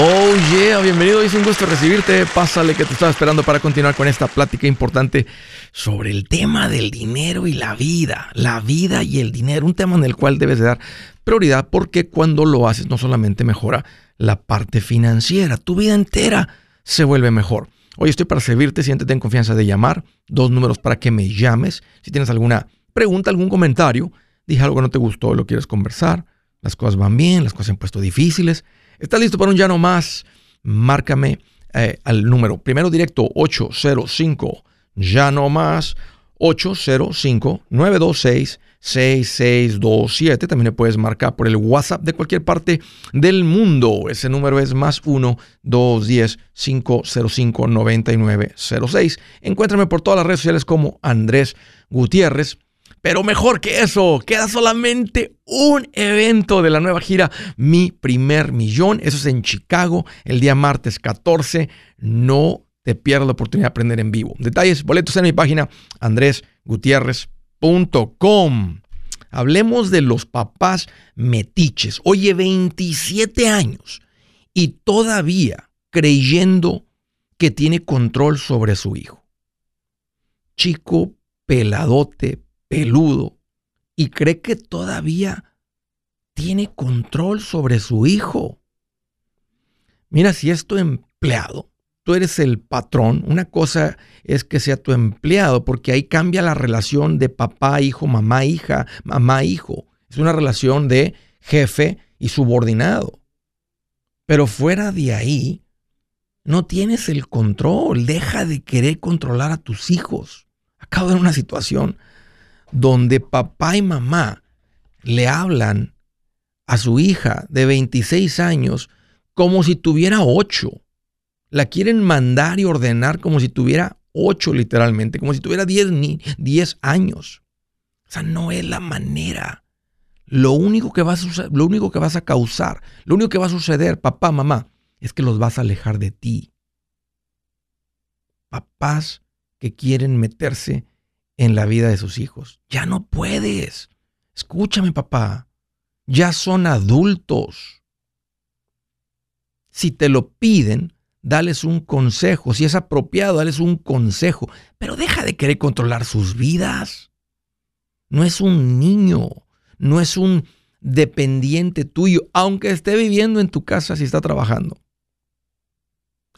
Oh yeah, bienvenido, es un gusto recibirte. Pásale que te estaba esperando para continuar con esta plática importante sobre el tema del dinero y la vida. La vida y el dinero, un tema en el cual debes de dar prioridad porque cuando lo haces no solamente mejora la parte financiera, tu vida entera se vuelve mejor. Hoy estoy para servirte, siéntete en confianza de llamar, dos números para que me llames. Si tienes alguna pregunta, algún comentario, dije algo que no te gustó, lo quieres conversar, las cosas van bien, las cosas se han puesto difíciles ¿Estás listo para un ya no más? Márcame eh, al número primero directo 805 ya no más 805 926 6627. También le puedes marcar por el WhatsApp de cualquier parte del mundo. Ese número es más 1-210-505-9906. Encuéntrame por todas las redes sociales como Andrés Gutiérrez. Pero mejor que eso, queda solamente un evento de la nueva gira Mi Primer Millón. Eso es en Chicago el día martes 14. No te pierdas la oportunidad de aprender en vivo. Detalles, boletos en mi página andresgutierrez.com. Hablemos de los papás metiches. Oye, 27 años y todavía creyendo que tiene control sobre su hijo. Chico peladote, peludo y cree que todavía tiene control sobre su hijo. Mira, si es tu empleado, tú eres el patrón, una cosa es que sea tu empleado, porque ahí cambia la relación de papá, hijo, mamá, hija, mamá, hijo. Es una relación de jefe y subordinado. Pero fuera de ahí, no tienes el control. Deja de querer controlar a tus hijos. Acabo de una situación donde papá y mamá le hablan a su hija de 26 años como si tuviera 8. La quieren mandar y ordenar como si tuviera 8 literalmente, como si tuviera 10, 10 años. O sea, no es la manera. Lo único, que vas a, lo único que vas a causar, lo único que va a suceder, papá, mamá, es que los vas a alejar de ti. Papás que quieren meterse en la vida de sus hijos. Ya no puedes. Escúchame, papá. Ya son adultos. Si te lo piden, dales un consejo. Si es apropiado, dales un consejo. Pero deja de querer controlar sus vidas. No es un niño. No es un dependiente tuyo, aunque esté viviendo en tu casa si está trabajando.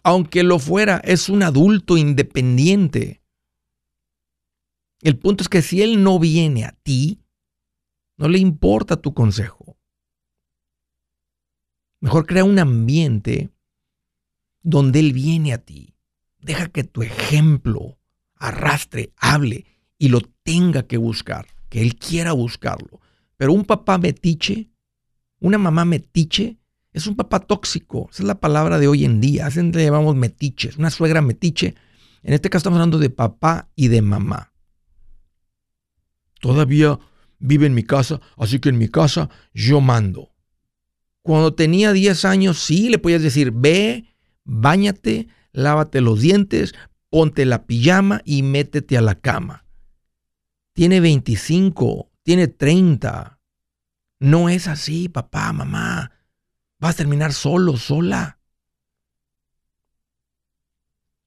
Aunque lo fuera, es un adulto independiente. El punto es que si él no viene a ti, no le importa tu consejo. Mejor crea un ambiente donde él viene a ti. Deja que tu ejemplo arrastre, hable y lo tenga que buscar, que él quiera buscarlo. Pero un papá metiche, una mamá metiche, es un papá tóxico. Esa es la palabra de hoy en día. Así le llamamos metiches. Una suegra metiche. En este caso estamos hablando de papá y de mamá todavía vive en mi casa, así que en mi casa yo mando. Cuando tenía 10 años, sí, le podías decir, ve, báñate, lávate los dientes, ponte la pijama y métete a la cama. Tiene 25, tiene 30. No es así, papá, mamá. Vas a terminar solo, sola.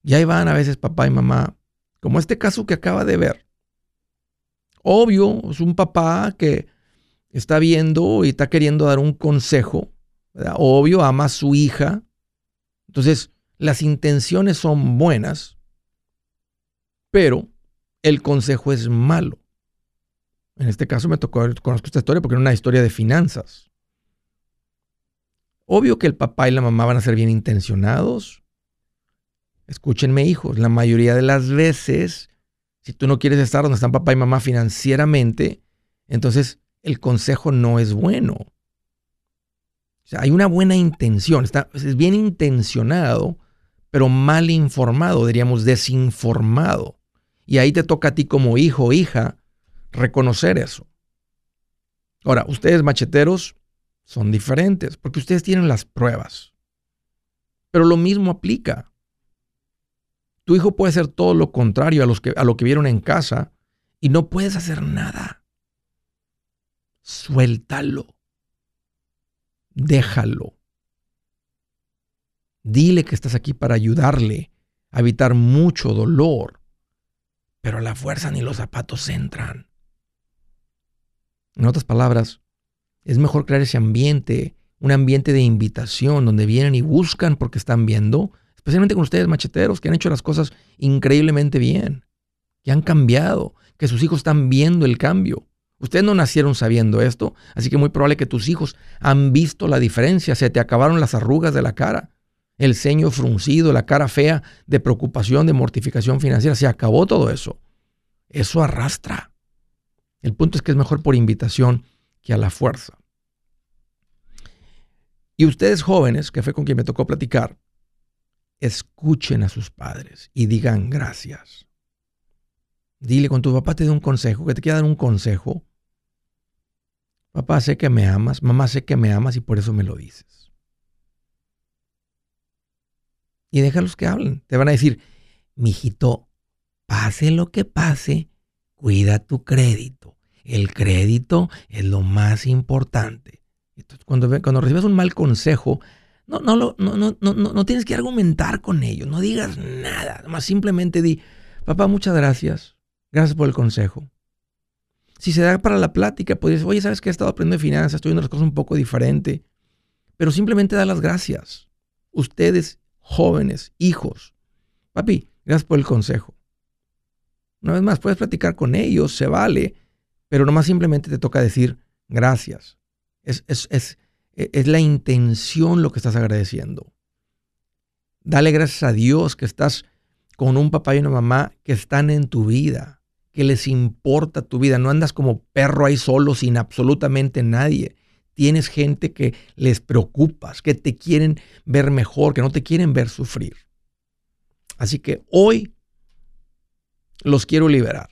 Y ahí van a veces papá y mamá, como este caso que acaba de ver. Obvio, es un papá que está viendo y está queriendo dar un consejo. Obvio, ama a su hija. Entonces, las intenciones son buenas, pero el consejo es malo. En este caso me tocó, conozco esta historia porque era una historia de finanzas. Obvio que el papá y la mamá van a ser bien intencionados. Escúchenme hijos, la mayoría de las veces si tú no quieres estar donde están papá y mamá financieramente, entonces el consejo no es bueno. Hay una buena intención, está, es bien intencionado, pero mal informado, diríamos desinformado. Y ahí te toca a ti como hijo o hija reconocer eso. Ahora, ustedes macheteros son diferentes porque ustedes tienen las pruebas. Pero lo mismo aplica. Tu hijo puede ser todo lo contrario a, que, a lo que vieron en casa y no puedes hacer nada. Suéltalo. Déjalo. Dile que estás aquí para ayudarle a evitar mucho dolor. Pero la fuerza ni los zapatos entran. En otras palabras, es mejor crear ese ambiente, un ambiente de invitación donde vienen y buscan porque están viendo, especialmente con ustedes macheteros que han hecho las cosas increíblemente bien, que han cambiado, que sus hijos están viendo el cambio. Ustedes no nacieron sabiendo esto, así que muy probable que tus hijos han visto la diferencia, se te acabaron las arrugas de la cara, el ceño fruncido, la cara fea de preocupación, de mortificación financiera, se acabó todo eso. Eso arrastra. El punto es que es mejor por invitación que a la fuerza. Y ustedes jóvenes, que fue con quien me tocó platicar, escuchen a sus padres y digan gracias. Dile con tu papá te dé un consejo, que te quiera dar un consejo. Papá, sé que me amas, mamá, sé que me amas y por eso me lo dices. Y déjalos que hablen. Te van a decir, mijito, pase lo que pase, cuida tu crédito. El crédito es lo más importante. Cuando, cuando recibes un mal consejo, no, no, no, no, no, no, tienes que argumentar con ellos, no digas nada, más simplemente di, papá, muchas gracias, gracias por el consejo. Si se da para la plática, pues oye, ¿sabes que he estado aprendiendo finanzas? Estoy viendo las cosas un poco diferente. Pero simplemente da las gracias. Ustedes, jóvenes, hijos. Papi, gracias por el consejo. Una vez más, puedes platicar con ellos, se vale, pero nomás simplemente te toca decir gracias. Es, es, es, es la intención lo que estás agradeciendo. Dale gracias a Dios que estás con un papá y una mamá que están en tu vida, que les importa tu vida. No andas como perro ahí solo sin absolutamente nadie. Tienes gente que les preocupas, que te quieren ver mejor, que no te quieren ver sufrir. Así que hoy los quiero liberar.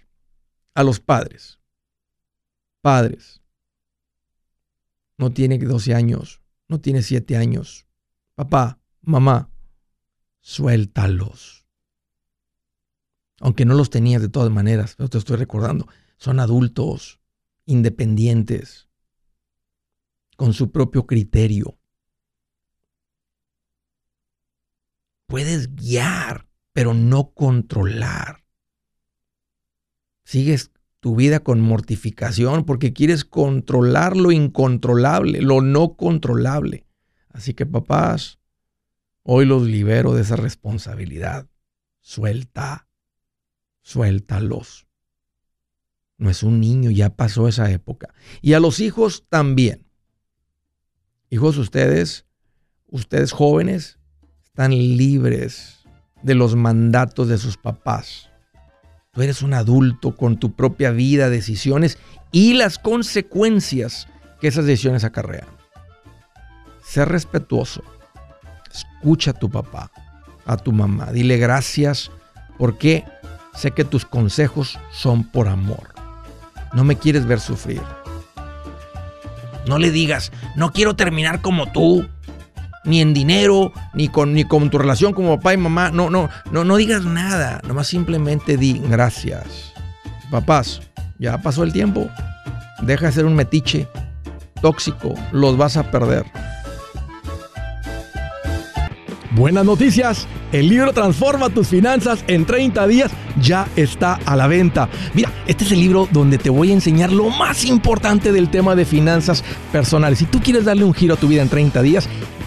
A los padres. Padres. No tiene 12 años, no tiene 7 años. Papá, mamá, suéltalos. Aunque no los tenías de todas maneras, pero te estoy recordando. Son adultos, independientes, con su propio criterio. Puedes guiar, pero no controlar. Sigues tu vida con mortificación porque quieres controlar lo incontrolable, lo no controlable. Así que papás, hoy los libero de esa responsabilidad. Suelta, suéltalos. No es un niño, ya pasó esa época. Y a los hijos también. Hijos, ustedes, ustedes jóvenes, están libres de los mandatos de sus papás. Tú eres un adulto con tu propia vida, decisiones y las consecuencias que esas decisiones acarrean. Sé respetuoso. Escucha a tu papá, a tu mamá. Dile gracias porque sé que tus consejos son por amor. No me quieres ver sufrir. No le digas, no quiero terminar como tú ni en dinero, ni con, ni con tu relación como papá y mamá. No, no, no, no digas nada. Nomás simplemente di gracias. Papás, ya pasó el tiempo. Deja de ser un metiche tóxico. Los vas a perder. Buenas noticias. El libro Transforma tus finanzas en 30 días ya está a la venta. Mira, este es el libro donde te voy a enseñar lo más importante del tema de finanzas personales. Si tú quieres darle un giro a tu vida en 30 días,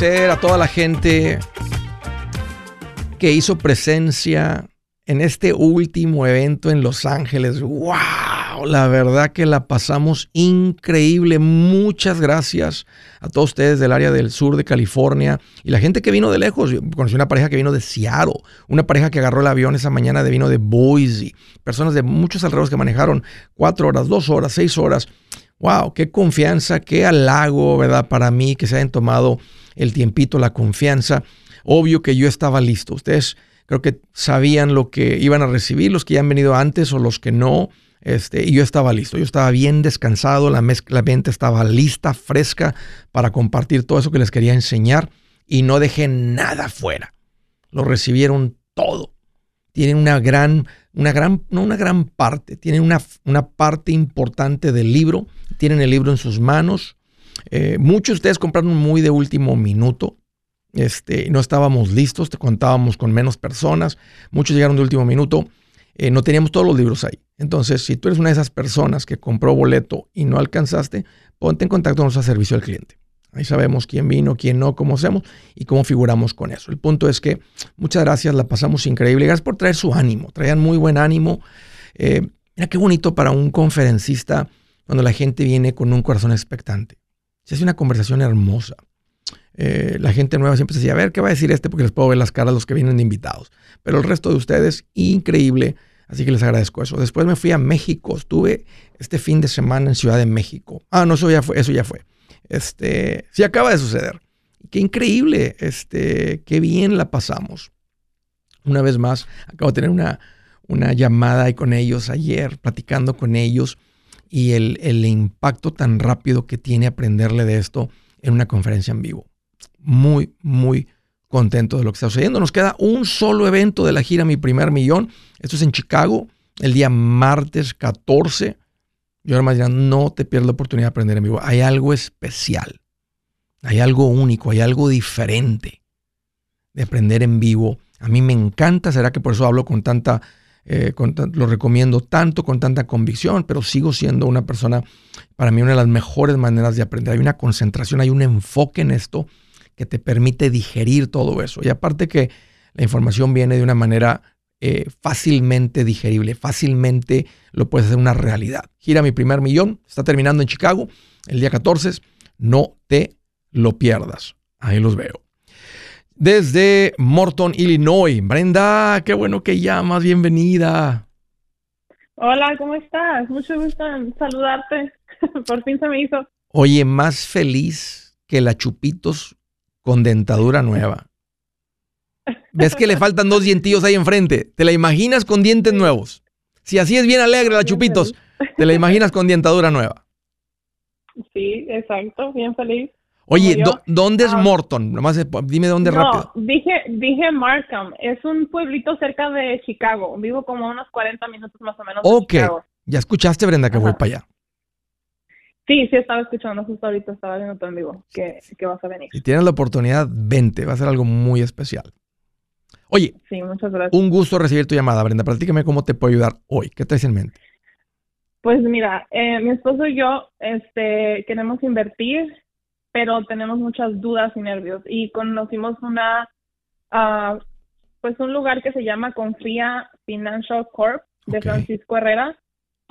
A toda la gente que hizo presencia en este último evento en Los Ángeles. ¡Wow! La verdad que la pasamos increíble. Muchas gracias a todos ustedes del área del sur de California y la gente que vino de lejos. Yo conocí una pareja que vino de Seattle, una pareja que agarró el avión esa mañana de vino de Boise, personas de muchos alrededores que manejaron cuatro horas, dos horas, seis horas. ¡Wow! ¡Qué confianza! ¡Qué halago, verdad! Para mí que se hayan tomado el tiempito, la confianza. Obvio que yo estaba listo. Ustedes creo que sabían lo que iban a recibir, los que ya han venido antes o los que no. Este, y yo estaba listo, yo estaba bien descansado, la, la mente estaba lista, fresca para compartir todo eso que les quería enseñar y no dejé nada fuera. Lo recibieron todo. Tienen una gran, una gran, no una gran parte, tienen una, una parte importante del libro, tienen el libro en sus manos. Eh, muchos de ustedes compraron muy de último minuto. Este, no estábamos listos, contábamos con menos personas, muchos llegaron de último minuto, eh, no teníamos todos los libros ahí. Entonces, si tú eres una de esas personas que compró boleto y no alcanzaste, ponte en contacto con nuestro servicio al cliente. Ahí sabemos quién vino, quién no, cómo hacemos y cómo figuramos con eso. El punto es que muchas gracias, la pasamos increíble. Gracias por traer su ánimo, traían muy buen ánimo. Eh, mira qué bonito para un conferencista cuando la gente viene con un corazón expectante. Se hace una conversación hermosa. Eh, la gente nueva siempre se decía, a ver, ¿qué va a decir este? Porque les puedo ver las caras los que vienen de invitados. Pero el resto de ustedes, increíble. Así que les agradezco eso. Después me fui a México. Estuve este fin de semana en Ciudad de México. Ah, no, eso ya fue. Eso ya fue. Este, sí acaba de suceder. Qué increíble. Este, qué bien la pasamos. Una vez más, acabo de tener una, una llamada ahí con ellos ayer, platicando con ellos y el, el impacto tan rápido que tiene aprenderle de esto en una conferencia en vivo muy, muy contento de lo que está sucediendo. Nos queda un solo evento de la gira Mi Primer Millón. Esto es en Chicago, el día martes 14. Yo ahora más dirán, no te pierdas la oportunidad de aprender en vivo. Hay algo especial, hay algo único, hay algo diferente de aprender en vivo. A mí me encanta, será que por eso hablo con tanta, eh, lo recomiendo tanto, con tanta convicción, pero sigo siendo una persona, para mí una de las mejores maneras de aprender. Hay una concentración, hay un enfoque en esto que te permite digerir todo eso. Y aparte que la información viene de una manera eh, fácilmente digerible, fácilmente lo puedes hacer una realidad. Gira mi primer millón, está terminando en Chicago el día 14, no te lo pierdas. Ahí los veo. Desde Morton, Illinois. Brenda, qué bueno que llamas, bienvenida. Hola, ¿cómo estás? Mucho gusto en saludarte. Por fin se me hizo. Oye, más feliz que la Chupitos con dentadura nueva. ¿Ves que le faltan dos dientillos ahí enfrente? ¿Te la imaginas con dientes nuevos? Si así es bien alegre la Chupitos, ¿te la imaginas con dentadura nueva? Sí, exacto, bien feliz. Oye, ¿dónde es ah. Morton? Nomás dime dónde no, rápido. Dije, dije Markham, es un pueblito cerca de Chicago. Vivo como unos 40 minutos más o menos. Ok, ya escuchaste Brenda que voy para allá. Sí, sí estaba escuchando justo ahorita, estaba viendo todo en vivo que, vas a venir. Si tienes la oportunidad, vente, va a ser algo muy especial. Oye, sí, muchas gracias. un gusto recibir tu llamada, Brenda. Platícame cómo te puedo ayudar hoy. ¿Qué traes en mente? Pues mira, eh, mi esposo y yo este, queremos invertir pero tenemos muchas dudas y nervios. Y conocimos una, ah, pues un lugar que se llama Confía Financial Corp de Francisco Herrera.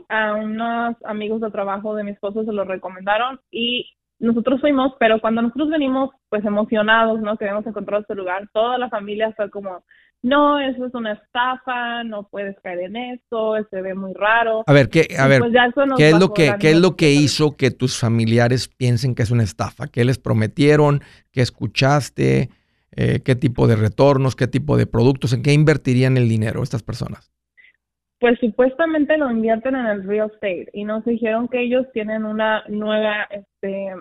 A unos amigos de trabajo de mi esposo se lo recomendaron y nosotros fuimos, pero cuando nosotros venimos, pues emocionados, ¿no? Que habíamos encontrado este lugar, toda la familia fue como, no, eso es una estafa, no puedes caer en eso, se ve muy raro. A ver, ¿qué, a ver, pues ¿qué es lo que, ¿qué es lo que hizo que tus familiares piensen que es una estafa? ¿Qué les prometieron? ¿Qué escuchaste? Eh, ¿Qué tipo de retornos? ¿Qué tipo de productos? ¿En qué invertirían el dinero estas personas? Pues supuestamente lo invierten en el real estate y nos dijeron que ellos tienen una nueva, este,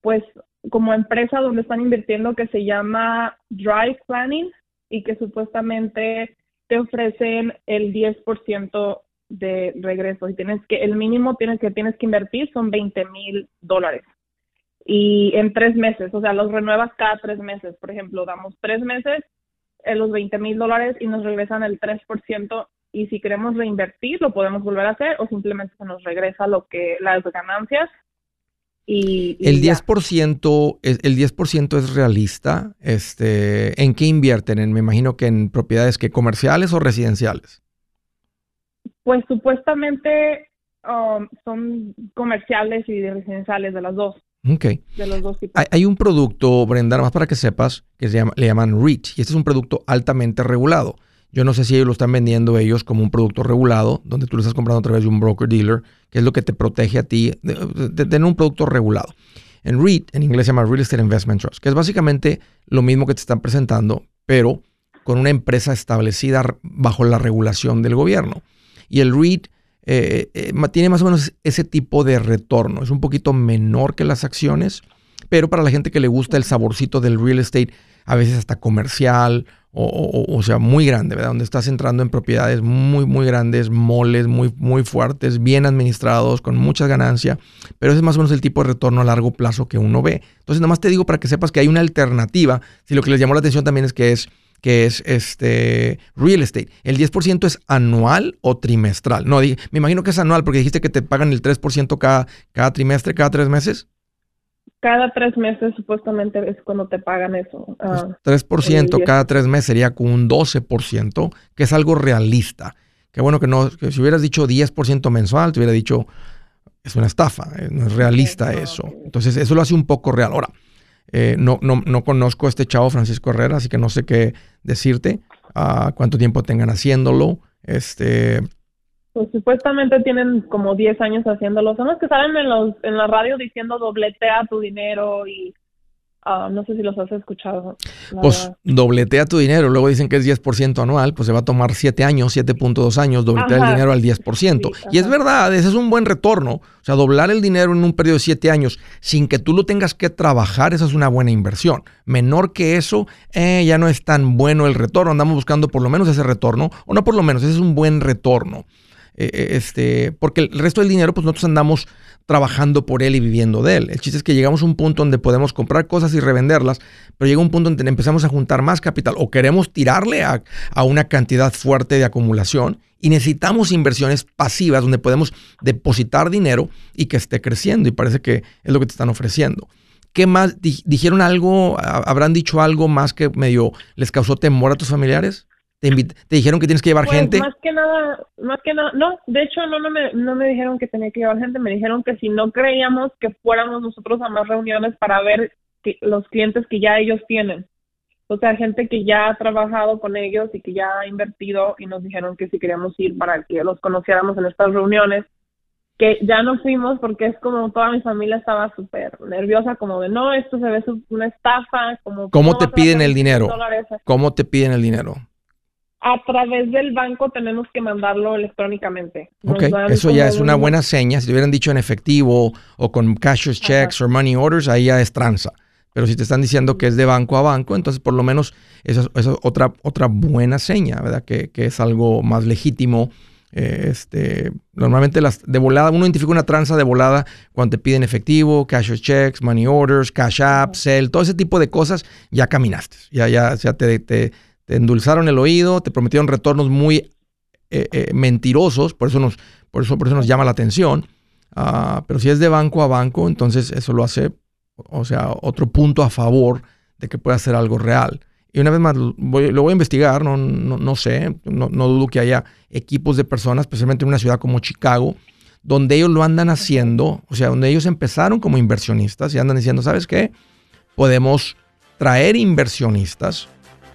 pues como empresa donde están invirtiendo que se llama Drive Planning y que supuestamente te ofrecen el 10% de regreso. Y tienes que, el mínimo tienes que tienes que invertir son 20 mil dólares. Y en tres meses, o sea, los renuevas cada tres meses, por ejemplo, damos tres meses en los 20 mil dólares y nos regresan el 3% y si queremos reinvertir lo podemos volver a hacer o simplemente se nos regresa lo que las ganancias y, el 10% es el 10% es realista este en qué invierten me imagino que en propiedades que comerciales o residenciales pues supuestamente um, son comerciales y residenciales de las dos Ok. De los dos tipos. Hay, un producto, Brenda, más para que sepas, que se llama, le llaman REIT, y este es un producto altamente regulado. Yo no sé si ellos lo están vendiendo ellos como un producto regulado, donde tú lo estás comprando a través de un broker dealer, que es lo que te protege a ti de, tener un producto regulado. En REIT, en inglés se llama Real Estate Investment Trust, que es básicamente lo mismo que te están presentando, pero con una empresa establecida bajo la regulación del gobierno. Y el REIT eh, eh, tiene más o menos ese tipo de retorno. Es un poquito menor que las acciones, pero para la gente que le gusta el saborcito del real estate, a veces hasta comercial o, sea, muy grande, ¿verdad? Donde estás entrando en propiedades muy, muy grandes, moles muy, muy fuertes, bien administrados, con mucha ganancia, pero ese es más o menos el tipo de retorno a largo plazo que uno ve. Entonces, nomás te digo para que sepas que hay una alternativa, si lo que les llamó la atención también es que es que es este real estate. ¿El 10% es anual o trimestral? No, me imagino que es anual porque dijiste que te pagan el 3% cada, cada trimestre, cada tres meses cada tres meses supuestamente es cuando te pagan eso. 3% ah, cada tres meses sería con un 12%, que es algo realista. Qué bueno que no, que si hubieras dicho 10% mensual, te hubiera dicho, es una estafa, eh, no es realista eso. Entonces eso lo hace un poco real. Ahora, eh, no, no, no conozco a este chavo Francisco Herrera, así que no sé qué decirte, uh, cuánto tiempo tengan haciéndolo. Este, pues supuestamente tienen como 10 años haciéndolo. Son los que salen en, los, en la radio diciendo dobletea tu dinero y Ah, no sé si los has escuchado. Pues dobletea tu dinero, luego dicen que es 10% anual, pues se va a tomar 7 años, 7.2 años, dobletear el dinero al 10%. y es verdad, ese es un buen retorno. O sea, doblar el dinero en un periodo de 7 años sin que tú lo tengas que trabajar, esa es una buena inversión. Menor que eso, eh, ya no es tan bueno el retorno. Andamos buscando por lo menos ese retorno, o no por lo menos, ese es un buen retorno. Eh, eh, este, porque el resto del dinero, pues nosotros andamos trabajando por él y viviendo de él. El chiste es que llegamos a un punto donde podemos comprar cosas y revenderlas, pero llega un punto donde empezamos a juntar más capital o queremos tirarle a, a una cantidad fuerte de acumulación y necesitamos inversiones pasivas donde podemos depositar dinero y que esté creciendo y parece que es lo que te están ofreciendo. ¿Qué más? ¿Dijeron algo? ¿Habrán dicho algo más que medio les causó temor a tus familiares? ¿Te, dijeron que tienes que llevar pues, gente? Más que nada, más que nada, no, de hecho no, no, me, no me dijeron que tenía que llevar gente, me dijeron que si no creíamos que fuéramos nosotros a más reuniones para ver los clientes que ya ellos tienen. O sea, gente que ya ha trabajado con ellos y que ya ha invertido y nos dijeron que si queríamos ir para que los conociéramos en estas reuniones, que ya no fuimos porque es como toda mi familia estaba súper nerviosa, como de no, esto se ve una estafa, como... ¿Cómo te piden el dinero? ¿Cómo te piden el dinero? A través del banco tenemos que mandarlo electrónicamente. ok, eso ya es una buena seña. Si te hubieran dicho en efectivo o con cashless checks o money orders, ahí ya es tranza. Pero si te están diciendo que es de banco a banco, entonces por lo menos eso, es otra, otra buena seña, ¿verdad? Que, es algo más legítimo. Eh, este, normalmente las de volada, uno identifica una tranza de volada cuando te piden efectivo, cashless checks, money orders, cash app, sell, todo ese tipo de cosas, ya caminaste. Ya, ya, ya te, te te endulzaron el oído, te prometieron retornos muy eh, eh, mentirosos, por eso, nos, por, eso, por eso nos llama la atención. Ah, pero si es de banco a banco, entonces eso lo hace o sea, otro punto a favor de que pueda ser algo real. Y una vez más, lo voy, a investigar, no, no, sé, no, dudo que haya equipos de personas, especialmente en una ciudad como Chicago, donde ellos lo andan haciendo, o sea, donde ellos empezaron como inversionistas y andan diciendo, ¿sabes qué? Podemos traer inversionistas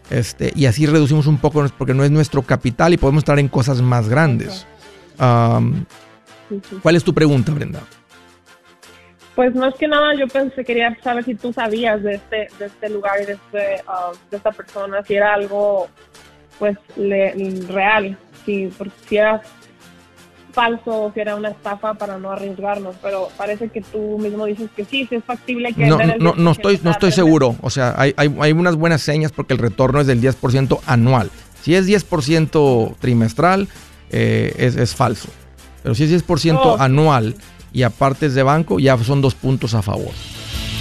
este, y así reducimos un poco, porque no es nuestro capital y podemos estar en cosas más grandes. ¿Cuál es tu pregunta, Brenda? Pues es que nada, yo pensé, quería saber si tú sabías de este, de este lugar y de, este, uh, de esta persona, si era algo pues real, si, si era falso o si era una estafa para no arriesgarnos, pero parece que tú mismo dices que sí, si es factible que... No, no, no estoy, no estoy seguro, o sea, hay, hay, hay unas buenas señas porque el retorno es del 10% anual. Si es 10% trimestral, eh, es, es, falso. Pero si es 10% anual y aparte es de banco, ya son dos puntos a favor.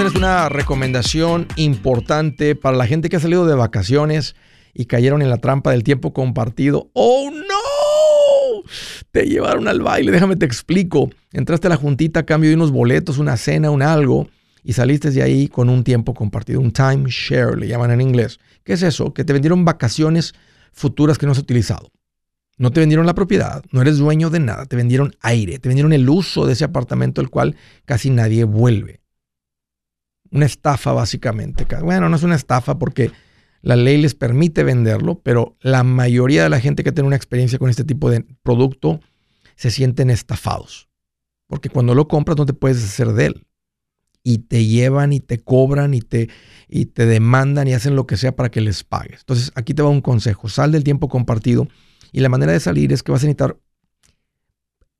Hacerles una recomendación importante para la gente que ha salido de vacaciones y cayeron en la trampa del tiempo compartido. ¡Oh, no! Te llevaron al baile, déjame te explico. Entraste a la juntita a cambio de unos boletos, una cena, un algo, y saliste de ahí con un tiempo compartido, un timeshare, le llaman en inglés. ¿Qué es eso? Que te vendieron vacaciones futuras que no has utilizado. No te vendieron la propiedad, no eres dueño de nada, te vendieron aire, te vendieron el uso de ese apartamento el cual casi nadie vuelve una estafa básicamente. Bueno, no es una estafa porque la ley les permite venderlo, pero la mayoría de la gente que tiene una experiencia con este tipo de producto se sienten estafados. Porque cuando lo compras no te puedes hacer de él. Y te llevan y te cobran y te, y te demandan y hacen lo que sea para que les pagues. Entonces aquí te va un consejo. Sal del tiempo compartido. Y la manera de salir es que vas a necesitar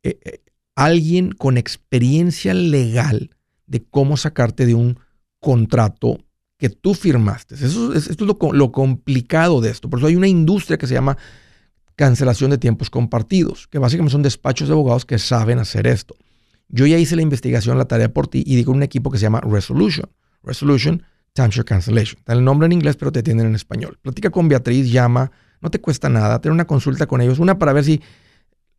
eh, eh, alguien con experiencia legal de cómo sacarte de un contrato que tú firmaste. Eso, esto es lo, complicado de esto. Por eso hay una industria que se llama cancelación de tiempos compartidos, que básicamente son despachos de abogados que saben hacer esto. Yo ya hice la investigación, la tarea por ti y digo un equipo que se llama Resolution. Resolution Timeshare Cancellation. Está el nombre en inglés, pero te atienden en español. Platica con Beatriz, llama, no te cuesta nada, tener una consulta con ellos, una para ver si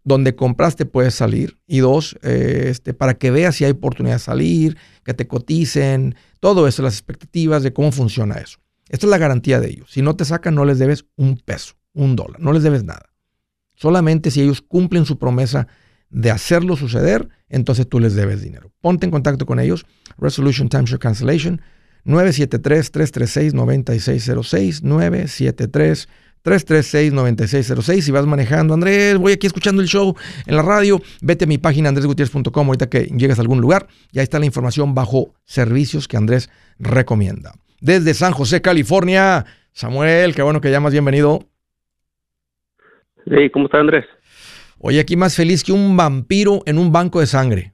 donde compraste puedes salir y dos, eh, este, para que veas si hay oportunidad de salir, que te coticen, todo eso, las expectativas de cómo funciona eso. Esta es la garantía de ellos. Si no te sacan, no les debes un peso, un dólar, no les debes nada. Solamente si ellos cumplen su promesa de hacerlo suceder, entonces tú les debes dinero. Ponte en contacto con ellos. Resolution Timeshare Cancellation 973-336-9606. 973 336-9606. Si vas manejando, Andrés, voy aquí escuchando el show en la radio, vete a mi página andresgutierrez.com ahorita que llegues a algún lugar. Y ahí está la información bajo servicios que Andrés recomienda. Desde San José, California, Samuel, qué bueno que llamas, bienvenido. Sí, ¿cómo está Andrés? Oye, aquí más feliz que un vampiro en un banco de sangre.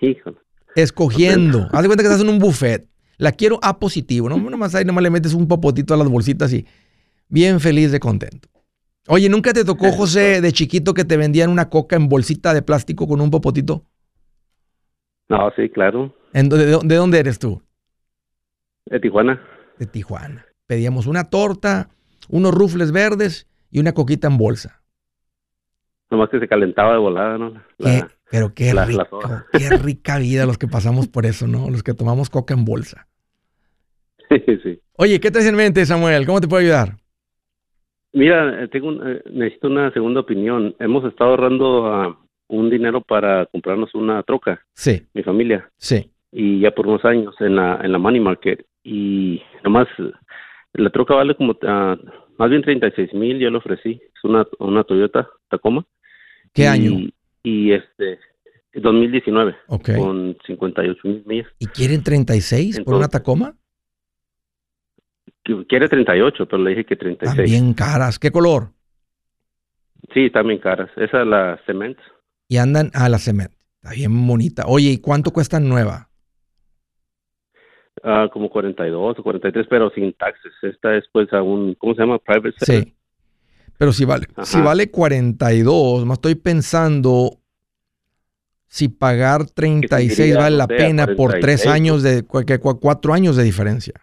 Hijo. Escogiendo. Haz de cuenta que estás en un buffet. La quiero A positivo, ¿no? Nomás ahí nomás le metes un popotito a las bolsitas y bien feliz de contento. Oye, ¿nunca te tocó, José, de chiquito que te vendían una coca en bolsita de plástico con un popotito? No, sí, claro. de, dónde eres tú? De Tijuana. De Tijuana. Pedíamos una torta, unos rufles verdes y una coquita en bolsa. Nomás que se calentaba de volada, ¿no? Qué- La- pero qué la- rico, qué rica vida los que pasamos por eso, ¿no? Los que tomamos coca en bolsa. sí. Oye, ¿qué traes en mente, Samuel? ¿Cómo te puedo ayudar? Mira, tengo un- eh, necesito una segunda opinión. Hemos estado ahorrando ah, un dinero para comprarnos una troca, Sí, mi familia, sí. y ya por unos años en la, en la Money Market. Y nomás, la troca vale como, ah, más bien 36 mil, yo le ofrecí. Es una, una Toyota Tacoma. ¿Qué Y- año? Y este, 2019, Ok. con 58 mil millas. ¿Y quieren 36 por una Entonces- Tacoma? Quiere 38, pero le dije que 36. También caras. ¿Qué color? Sí, también caras. Esa es la Cement. Y andan a la cement. Está bien bonita. Oye, ¿y cuánto cuesta nueva? Ah, como 42 o 43, pero sin taxes. Esta es pues a un, ¿cómo se llama? Private. Sí. Pero si vale, Ajá. si vale 42, más estoy pensando si pagar 36 diría, vale la pena por tres 46, años de cuatro años de diferencia.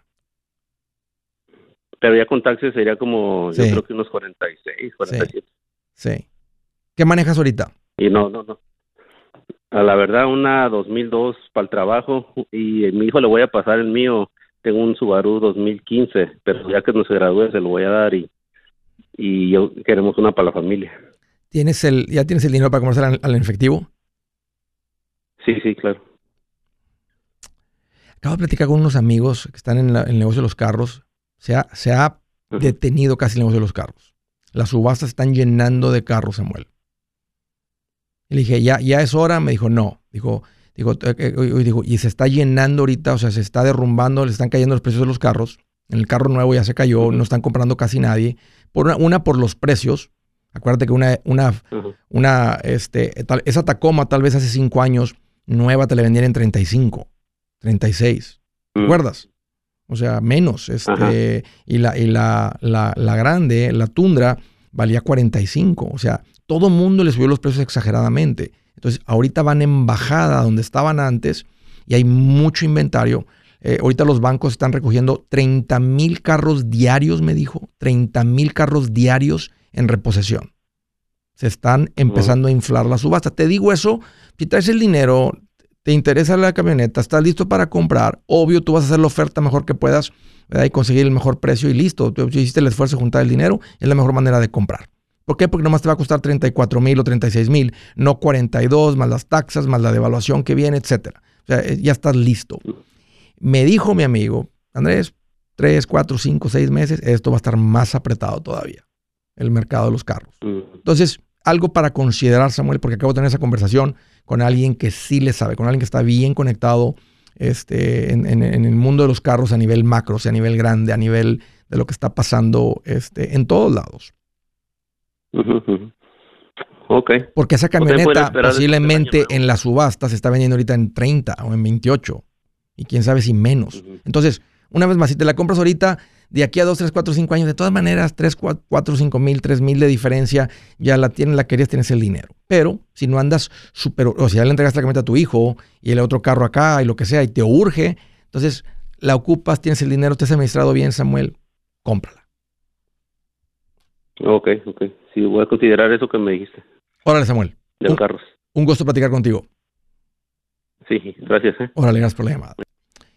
Pero ya con taxes sería como, Sí. yo creo que unos 46, 47. Sí. ¿Qué manejas ahorita? Y no, no, no. A la verdad, una 2002 para el trabajo y a mi hijo le voy a pasar el mío. Tengo un Subaru 2015, pero ya que no se gradúe se lo voy a dar y, y yo queremos una para la familia. ¿Tienes el, ¿Ya tienes el dinero para al, al efectivo? Sí, sí, claro. Acabo de platicar con unos amigos que están en, la- en el negocio de los carros. Se ha, se ha detenido casi el negocio de los carros. Las subastas están llenando de carros, Samuel. Y le dije, ¿ya, ya es hora? Me dijo, no. Dijo, dijo, eh, eh, y- y dijo, y se está llenando ahorita, o sea, se está derrumbando, le están cayendo los precios de los carros. En el carro nuevo ya se cayó, no están comprando casi nadie. Por una, una por los precios. Acuérdate que una, una, una, este, tal- esa Tacoma tal vez hace cinco años, nueva te la vendían en 35, 36. ¿Te Mm. acuerdas? O sea, menos. Ajá. Este, y la, y la, la, la grande, la Tundra, valía 45. O sea, todo mundo le subió los precios exageradamente. Entonces, ahorita van en bajada donde estaban antes y hay mucho inventario. Eh, ahorita los bancos están recogiendo 30 mil carros diarios, me dijo. 30 mil carros diarios en reposesión. Se están empezando a inflar la subasta. Te digo eso, si traes el dinero, te interesa la camioneta, estás listo para comprar, obvio tú vas a hacer la oferta mejor que puedas ¿verdad? y conseguir el mejor precio y listo. Tú hiciste el esfuerzo de juntar el dinero, es la mejor manera de comprar. ¿Por qué? Porque nomás te va a costar 34 mil o 36 mil, no 42, más las taxas, más la devaluación que viene, etcétera. O sea, eh, ya estás listo. Me dijo mi amigo, Andrés, 3, 4, 5, 6 meses, esto va a estar más apretado todavía, el mercado de los carros. Mm. Entonces, algo para considerar, Samuel, porque acabo de tener esa conversación con alguien que sí le sabe, con alguien que está bien conectado este, en, en- en el mundo de los carros a nivel macro, o sea, a nivel grande, a nivel de lo que está pasando este, en todos lados. Ujú, ujú. Ok. Porque esa camioneta posiblemente en la subasta se está vendiendo ahorita en 30 o en 28. Y quién sabe si menos. Entonces, una vez más, si te la compras ahorita, de aquí a 2, 3, 4, 5 años, de todas maneras, 3, 4, 5 mil, 3 mil de diferencia, ya la tienes, la querías, tienes el dinero. Pero si no andas súper, o si ya le entregaste la camioneta a tu hijo y el otro carro acá y lo que sea, y te urge, entonces la ocupas, tienes el dinero, te has administrado bien, Samuel, cómprala. Ok, ok. Sí, voy a considerar eso que me dijiste, Órale, Samuel. de los carros. Un gusto platicar contigo. Sí, gracias. ¿eh? Órale, gracias por la llamada.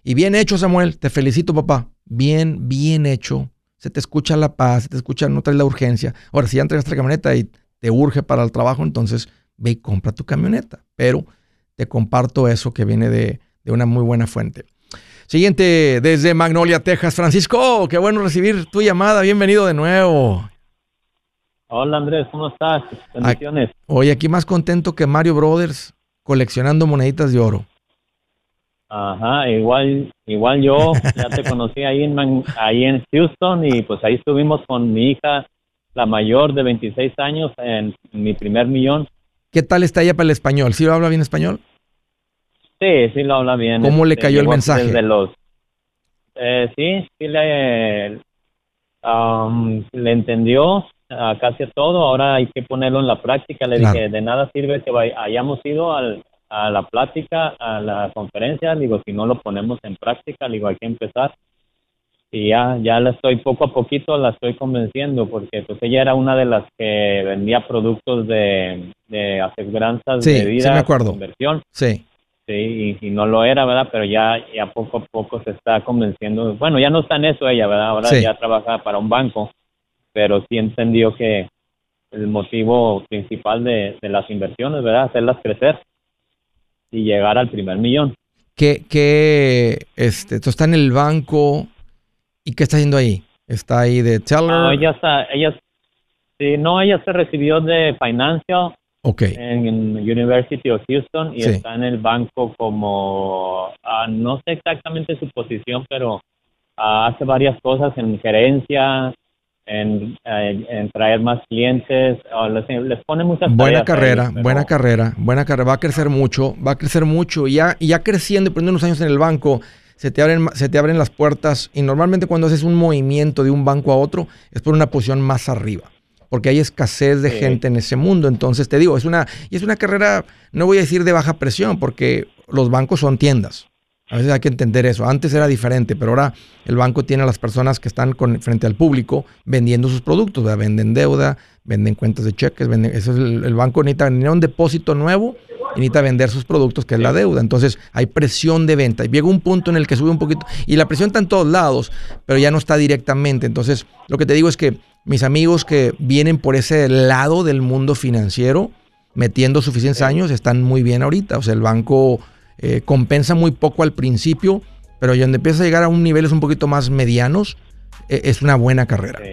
Y bien hecho, Samuel. Te felicito, papá. Bien, bien hecho. Se te escucha la paz, se te escucha, no traes la urgencia. Ahora, si ya entregaste la camioneta y te urge para el trabajo, entonces ve y compra tu camioneta. Pero te comparto eso que viene de, de una muy buena fuente. Siguiente, desde Magnolia, Texas. Francisco, qué bueno recibir tu llamada. Bienvenido de nuevo. Hola Andrés, ¿cómo estás? Bendiciones. Hoy aquí más contento que Mario Brothers coleccionando moneditas de oro. Ajá, igual, igual yo ya te conocí ahí en Man- ahí en Houston y pues ahí estuvimos con mi hija, la mayor de 26 años, en mi primer millón. ¿Qué tal está ella para el español? ¿Sí lo habla bien español? Sí, sí lo habla bien. ¿Cómo le Este, cayó el mensaje? Desde los, eh, sí, sí le, um, le entendió casi todo. Ahora hay que ponerlo en la práctica. Le Claro. dije, de nada sirve que vay- hayamos ido al, a la plática, a la conferencia. Digo, si no lo ponemos en práctica, digo, hay que empezar. y ya, ya la estoy poco a poquito la estoy convenciendo porque pues ella era una de las que vendía productos de, de aseguranzas Sí, de sí vida, me acuerdo. inversión, Sí. sí, y, y no lo era, ¿verdad? Pero ya, ya poco a poco se está convenciendo. Bueno, ya no está en eso ella, ¿verdad? Ahora Sí. ya trabaja para un banco, pero sí entendió que el motivo principal de, de las inversiones, ¿verdad? Hacerlas crecer y llegar al primer millón. ¿Qué, qué, este, tú está en el banco y qué está haciendo ahí? Está ahí de teller. No, ella está, ella, sí, no, ella se recibió de Financial ok. en, en University of Houston y Sí. está en el banco como, ah, no sé exactamente su posición, pero ah, hace varias cosas en gerencia, en, en traer más clientes, ah, les, les pone muchas Buena carrera, ellos, pero- buena carrera, buena carrera. Va a crecer mucho, va a crecer mucho. Y ya, y ya creciendo y poniendo unos años en el banco, se te, abren, se te abren las puertas. Y normalmente cuando haces un movimiento de un banco a otro, es por una posición más arriba. Porque hay escasez de Sí. gente en ese mundo. Entonces te digo, es una, y es una carrera, no voy a decir de baja presión, porque los bancos son tiendas. A veces hay que entender eso. Antes era diferente, pero ahora el banco tiene a las personas que están con, frente al público vendiendo sus productos. ¿verdad? Venden deuda, venden cuentas de cheques, venden, eso es el, el banco necesita, necesita un depósito nuevo y necesita vender sus productos, que es la deuda. Entonces hay presión de venta. Y llega un punto en el que sube un poquito. Y la presión está en todos lados, pero ya no está directamente. Entonces, lo que te digo es que mis amigos que vienen por ese lado del mundo financiero, metiendo suficientes años, están muy bien ahorita. O sea, el banco eh, compensa muy poco al principio, pero donde empieza a llegar a un niveles un poquito más medianos, eh, es una buena carrera. Sí.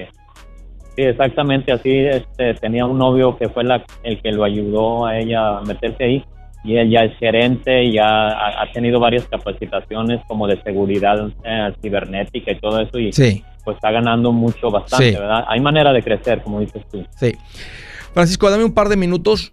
Sí, exactamente así. Este, tenía un novio que fue la, el que lo ayudó a ella a meterse ahí y él ya es gerente, ya ha, ha tenido varias capacitaciones como de seguridad eh, cibernética y todo eso y Sí, pues está ganando mucho, bastante, Sí. ¿verdad? Hay manera de crecer, como dices tú. sí. Francisco, dame un par de minutos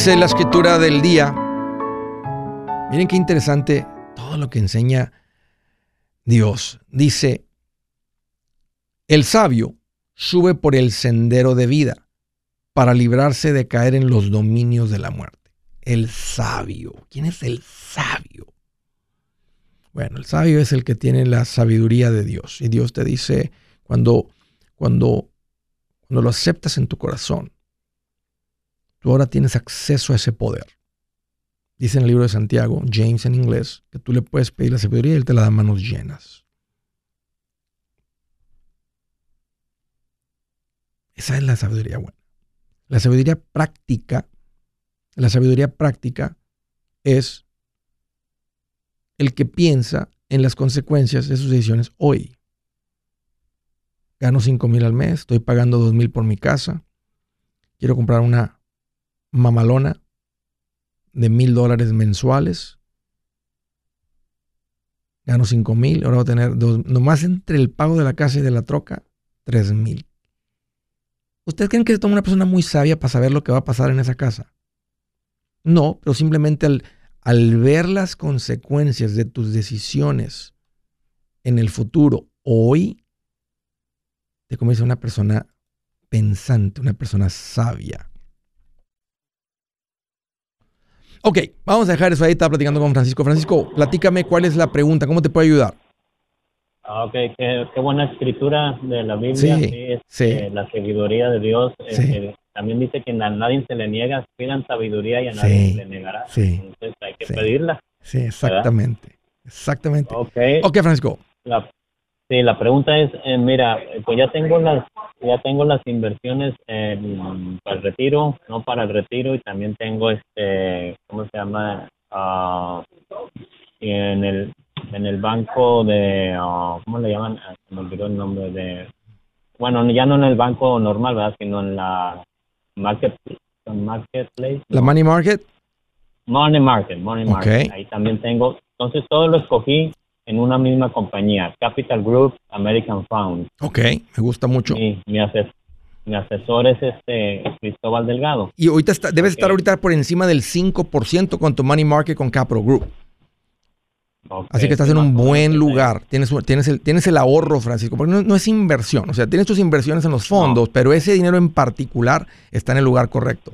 Dice la escritura del día. Miren qué interesante todo lo que enseña Dios. Dice, el sabio sube por el sendero de vida para librarse de caer en los dominios de la muerte. El sabio. ¿Quién es el sabio? Bueno, el sabio es el que tiene la sabiduría de Dios. Y Dios te dice, cuando, cuando, cuando lo aceptas en tu corazón, tú ahora tienes acceso a ese poder. Dice en el libro de Santiago, James en inglés, que tú le puedes pedir la sabiduría y él te la da manos llenas. Esa es la sabiduría buena. La sabiduría práctica, la sabiduría práctica es el que piensa en las consecuencias de sus decisiones hoy. Gano 5 mil al mes, estoy pagando 2 mil por mi casa, quiero comprar una mamalona de mil dólares mensuales. Gano 5 mil, ahora voy a tener dos, nomás entre el pago de la casa y de la troca, 3 mil. ¿Ustedes creen que es una persona muy sabia para saber lo que va a pasar en esa casa? No, pero simplemente al, al ver las consecuencias de tus decisiones en el futuro, hoy, te convierte en una persona pensante, una persona sabia. Ok, vamos a dejar eso ahí, estaba platicando con Francisco. Francisco, platícame cuál es la pregunta, ¿cómo te puedo ayudar? Ah, ok, qué, qué buena escritura de la Biblia. Sí, es, sí. eh, la sabiduría de Dios. eh, Sí. eh, también dice que a nadie se le niega, pidan sabiduría y a nadie se le negará. sí, Entonces hay que pedirla. Sí, exactamente. Exactamente. Ok. Ok, Francisco. La, sí, la pregunta es, eh, mira, pues ya tengo las ya tengo las inversiones en- para el retiro, no para el retiro y también tengo este, ¿cómo se llama? Ah, en el en el banco de, ah, ¿cómo le llaman? Ah, Se me olvidó el nombre de, bueno, ya no en el banco normal, ¿verdad? Sino en la market, marketplace. La money market. Money Market, Money. Market. Ahí también tengo. Entonces todo lo escogí en una misma compañía, Capital Group, American Fund. Ok, me gusta mucho. Mi, mi, ases- mi asesor es este Cristóbal Delgado. Y ahorita está, debes estar ahorita por encima del 5% con tu money market con Capital Group. Así que estás en un buen lugar. Tienes, tienes, el, tienes el ahorro, Francisco, porque no, no es inversión. O sea, tienes tus inversiones en los fondos, pero ese dinero en particular está en el lugar correcto.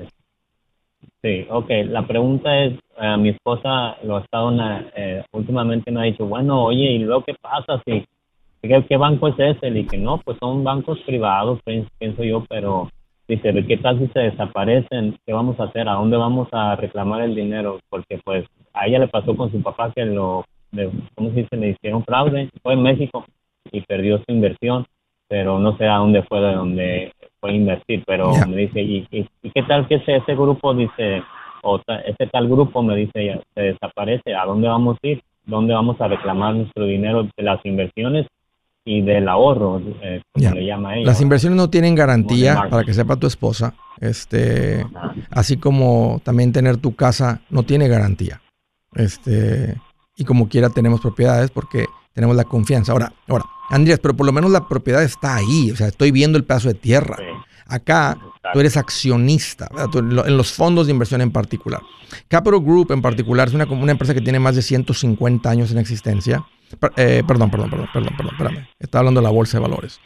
Sí, ok. La pregunta es, eh, mi esposa lo ha estado, na- eh, últimamente me ha dicho, bueno, oye, ¿y luego qué pasa si, qué, qué banco es ese? Le dije, no, pues son bancos privados, pienso, yo, pero dice, ¿qué tal si se desaparecen? ¿Qué vamos a hacer? ¿A dónde vamos a reclamar el dinero? Porque pues a ella le pasó con su papá que lo, de- ¿cómo se dice? Le hicieron fraude, fue en México y perdió su inversión, pero no sé a dónde fue de donde fue a invertir, pero me dice, ¿y, y, y qué tal que ese, ese grupo dice, o ese tal grupo me dice, ya, se desaparece, ¿a dónde vamos a ir? ¿Dónde vamos a reclamar nuestro dinero de las inversiones y del ahorro, eh, como le llama ella? Las inversiones no tienen garantía, para que sepa tu esposa. Este, Ajá. así como también tener tu casa no tiene garantía. Este, y como quiera tenemos propiedades porque tenemos la confianza. Ahora, ahora, Andrés, pero por lo menos la propiedad está ahí. O sea, estoy viendo el pedazo de tierra. Sí, Acá. Tú eres accionista. Tú en lo- en los fondos de inversión en particular. Capital Group en particular es una, una empresa que tiene más de 150 años en existencia. Eh, perdón, perdón, perdón, perdón, perdón, espérame. Estaba hablando de la bolsa de valores.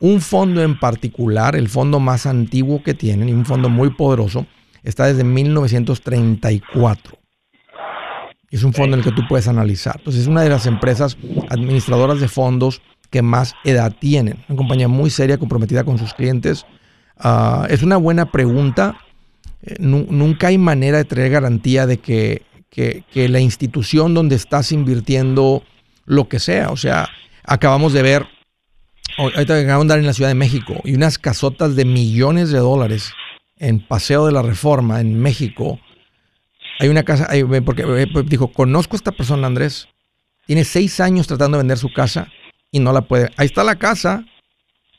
Un fondo en particular, el fondo más antiguo que tienen y un fondo muy poderoso, está desde 1934. Es un fondo en el que tú puedes analizar. Entonces es una de las empresas administradoras de fondos que más edad tienen. Una compañía muy seria, comprometida con sus clientes. Ah, es una buena pregunta. Eh, nu- nunca hay manera de traer garantía de que, la institución donde estás invirtiendo lo que sea. O sea, acabamos de ver, ahor- ahorita acabamos de andar en la Ciudad de México y unas casotas de millones de dólares en Paseo de la Reforma en México. Hay una casa, porque dijo, conozco a esta persona, Andrés, tiene seis años tratando de vender su casa y no la puede. Ahí está la casa,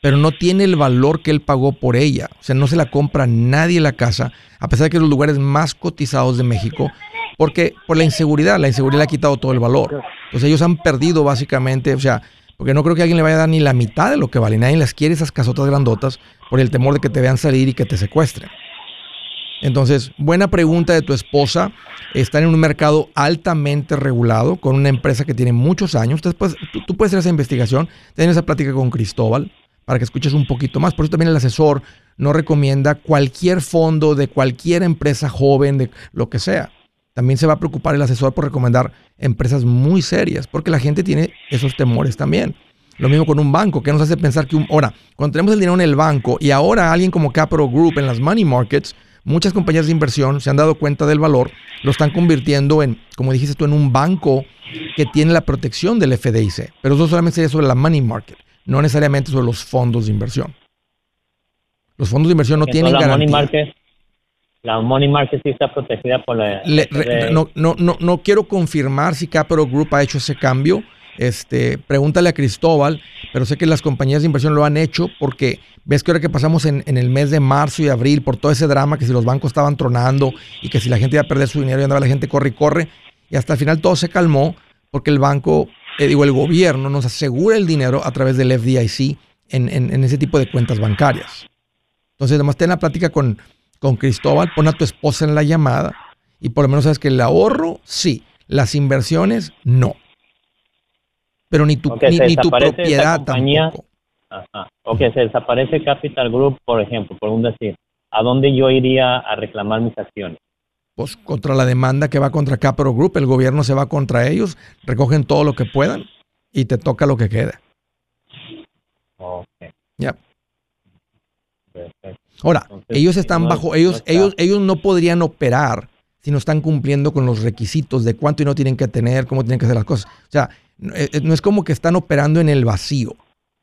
pero no tiene el valor que él pagó por ella. O sea, no se la compra nadie la casa, a pesar de que es los lugares más cotizados de México, porque por la inseguridad, la inseguridad le ha quitado todo el valor. Entonces ellos han perdido básicamente, o sea, porque no creo que alguien le vaya a dar ni la mitad de lo que vale. Nadie les quiere esas casotas grandotas por el temor de que te vean salir y que te secuestren. Entonces, buena pregunta de tu esposa. Están en un mercado altamente regulado, con una empresa que tiene muchos años. Pues, tú, tú puedes hacer esa investigación, tener esa plática con Cristóbal para que escuches un poquito más. Por eso también el asesor no recomienda cualquier fondo de cualquier empresa joven, de lo que sea. También se va a preocupar el asesor por recomendar empresas muy serias, porque la gente tiene esos temores también. Lo mismo con un banco, que nos hace pensar que un... Ahora, cuando tenemos el dinero en el banco y ahora alguien como Capital Group en las money markets, muchas compañías de inversión se han dado cuenta del valor, lo están convirtiendo en, como dijiste tú, en un banco que tiene la protección del FDIC. Pero eso solamente sería sobre la money market, no necesariamente sobre los fondos de inversión. Los fondos de inversión no tienen la money garantía. market, la money market sí está protegida por la... Le- de- re- no, no, no, no quiero confirmar si Capital Group ha hecho ese cambio. Este, pregúntale a Cristóbal, pero sé que las compañías de inversión lo han hecho porque ves que ahora que pasamos en, en el mes de marzo y abril por todo ese drama, que si los bancos estaban tronando y que si la gente iba a perder su dinero y andaba la gente corre y corre, y hasta el final todo se calmó porque el banco, eh, digo, el gobierno nos asegura el dinero a través del FDIC en, en- en ese tipo de cuentas bancarias. Entonces, además, ten la plática con, con Cristóbal, pon a tu esposa en la llamada y por lo menos sabes que el ahorro, sí, las inversiones, no. Pero ni tu, ni, tu propiedad tampoco. Ajá. Ok, se desaparece Capital Group, por ejemplo, por un decir. ¿A dónde yo iría a reclamar mis acciones? Pues contra la demanda que va contra Capital Group, el gobierno se va contra ellos, recogen todo lo que puedan y te toca lo que queda. Ya. Perfecto. Ahora, Entonces, ellos están no- bajo, ellos, ellos, ellos no podrían operar si no están cumpliendo con los requisitos de cuánto y no tienen que tener, cómo tienen que hacer las cosas. O sea, no eh, no es como que están operando en el vacío.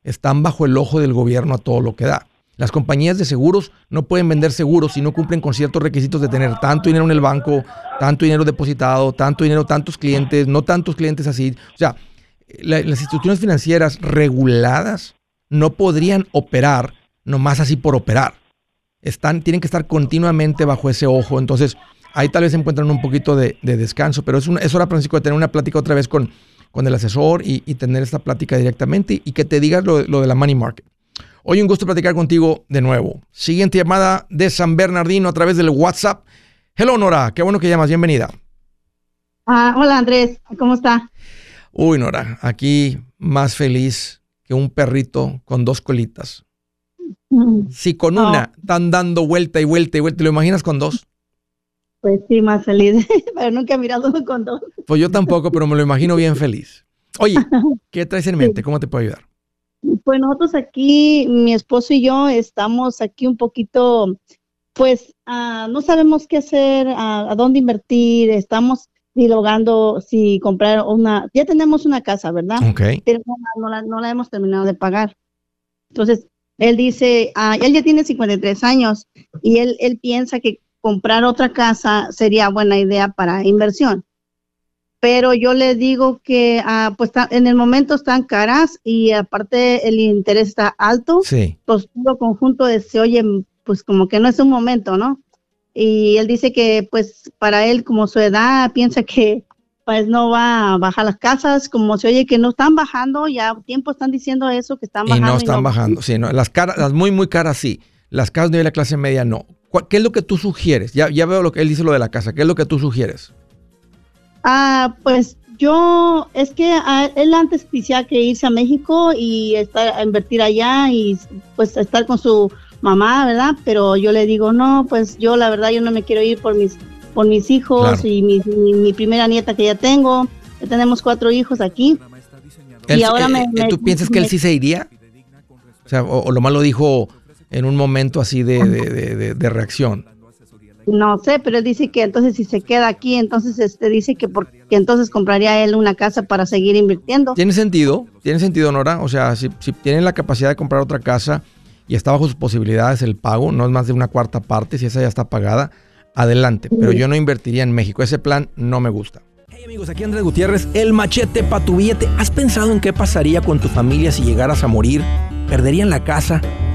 Están bajo el ojo del gobierno a todo lo que da. Las compañías de seguros no pueden vender seguros si no cumplen con ciertos requisitos de tener tanto dinero en el banco, tanto dinero depositado, tanto dinero, tantos clientes, no tantos clientes así. O sea, la- las instituciones financieras reguladas no podrían operar nomás así por operar. Están, tienen que estar continuamente bajo ese ojo. Entonces, ahí tal vez encuentran un poquito de, de descanso. Pero es, una, es hora, Francisco, de tener una plática otra vez con, con el asesor y, y tener esta plática directamente y que te digas lo, lo de la money market. Hoy un gusto platicar contigo de nuevo. Siguiente llamada de San Bernardino a través del WhatsApp. Hello, Nora. Qué bueno que llamas. Bienvenida. Ah, hola Andrés, ¿cómo está? Uy, Nora, aquí más feliz que un perrito con dos colitas. Mm, Si con una están dando vuelta y vuelta y vuelta, ¿te lo imaginas con dos? Pues sí, más feliz, pero nunca he mirado con dos. Pues yo tampoco, pero me lo imagino bien feliz. Oye, ¿qué traes en mente? ¿Cómo te puedo ayudar? Pues nosotros aquí, mi esposo y yo, estamos aquí un poquito, pues ah, no sabemos qué hacer, a dónde invertir, estamos dilogando si comprar una, ya tenemos una casa, ¿verdad? Ok. pero no, la- no la, no la hemos terminado de pagar. Entonces, él dice, ah, él ya tiene 53 años y él, él piensa que comprar otra casa sería buena idea para inversión. Pero yo le digo que ah, pues en el momento están caras y aparte el interés está alto, Sí. pues todo conjunto de, se oye pues como que no es un momento, ¿no? Y él dice que pues para él como su edad piensa que pues no va a bajar las casas, como se oye que no están bajando, ya tiempo están diciendo eso, que están Y bajando. no están bajando. Sí, no. Las, caras, las muy, muy caras sí. Las casas de la clase media no. ¿Cuál- ¿Qué es lo que tú sugieres? Ya, ya veo lo que él dice lo de la casa. ¿Qué es lo que tú sugieres? Ah, pues yo, es que ah, él antes quisiera que irse a México y estar, a invertir allá y pues estar con su mamá, ¿verdad? Pero yo le digo, no, pues yo la verdad yo no me quiero ir por mis, por mis hijos Claro. y mi, mi, mi primera nieta que ya tengo. Ya tenemos cuatro hijos aquí. Él- Y ahora eh, me- eh, me- ¿Tú piensas que él sí se iría? O sea, o, o lo más lo dijo en un momento así de- de- de reacción. No sé, pero él dice que entonces si se queda aquí, entonces este dice que porque entonces compraría él una casa para seguir invirtiendo. Tiene sentido, tiene sentido, Nora. O sea, si, si tienen la capacidad de comprar otra casa y está bajo sus posibilidades el pago, no es más de una cuarta parte, si esa ya está pagada, adelante. Pero yo no invertiría en México. Ese plan no me gusta. Hey amigos, aquí Andrés Gutiérrez, el machete para tu billete. ¿Has pensado en qué pasaría con tu familia si llegaras a morir? ¿Perderían la casa?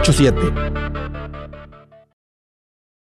87